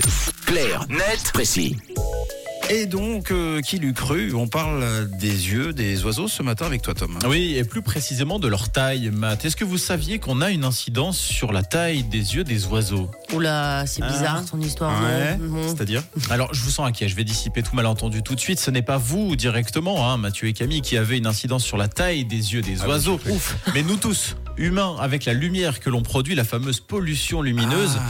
d'écouter. Clair, net, précis. Et donc, euh, qui l'eût cru? On parle des yeux des oiseaux ce matin avec toi, Tom. Oui, et plus précisément de leur taille, Matt. Est-ce que vous saviez qu'on a une incidence sur la taille des yeux des oiseaux? Oula, c'est bizarre Ah. ton histoire. Ouais, non c'est-à-dire? Alors, je vous sens inquiet, je vais dissiper tout malentendu tout de suite. Ce n'est pas vous directement, hein, Mathieu et Camille, qui avez une incidence sur la taille des yeux des Ah oui, oiseaux. j'ai Ouf Mais nous tous, humains, avec la lumière que l'on produit, la fameuse pollution lumineuse. Ah.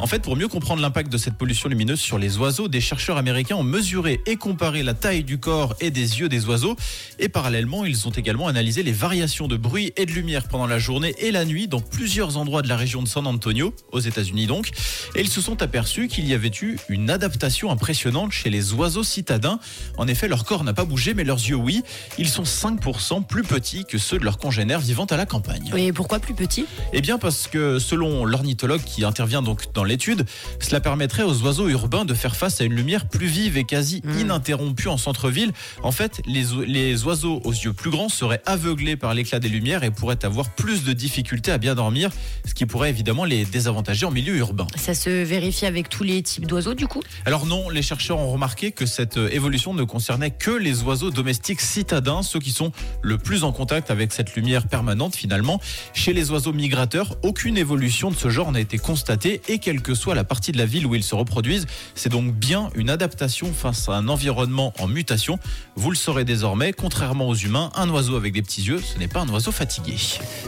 En fait, pour mieux comprendre l'impact de cette pollution lumineuse sur les oiseaux, des chercheurs américains ont mesuré et comparé la taille du corps et des yeux des oiseaux. Et parallèlement, ils ont également analysé les variations de bruit et de lumière pendant la journée et la nuit dans plusieurs endroits de la région de San Antonio, aux États-Unis donc. Et ils se sont aperçus qu'il y avait eu une adaptation impressionnante chez les oiseaux citadins. En effet, leur corps n'a pas bougé, mais leurs yeux, oui. Ils sont 5% plus petits que ceux de leurs congénères vivant à la campagne. Et pourquoi plus petit Eh bien parce que selon l'ornithologue qui intervient donc dans l'étude, cela permettrait aux oiseaux urbains de faire face à une lumière plus vive et quasi Mm. ininterrompue en centre-ville. En fait, les, les oiseaux aux yeux plus grands seraient aveuglés par l'éclat des lumières et pourraient avoir plus de difficultés à bien dormir, ce qui pourrait évidemment les désavantager en milieu urbain. Ça se vérifie avec tous les types d'oiseaux du coup? Alors non, les chercheurs ont remarqué que cette euh, évolution ne concernait que les oiseaux domestiques citadins, ceux qui sont le plus en contact avec cette lumière permanente finalement. Chez les oiseaux migrateurs, aucune évolution de ce genre n'a été constatée et quelle que soit la partie de la ville où ils se reproduisent, c'est donc bien une adaptation face à un environnement en mutation. Vous le saurez désormais, contrairement aux humains, un oiseau avec des petits yeux, ce n'est pas un oiseau fatigué.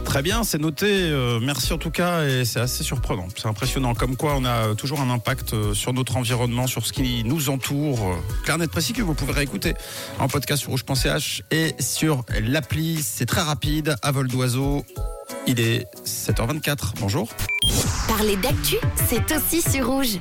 Très bien, c'est noté. Euh, merci en tout cas, et c'est assez surprenant. C'est impressionnant. Comme quoi, on a toujours un impact euh, sur notre environnement, sur ce qui nous entoure. Euh, Clair, net, précis que vous pouvez réécouter en podcast sur rouge.ch et sur l'appli. C'est très rapide, à vol d'oiseau. Il est 7h24. Bonjour. Parler d'actu, c'est aussi sur rouge.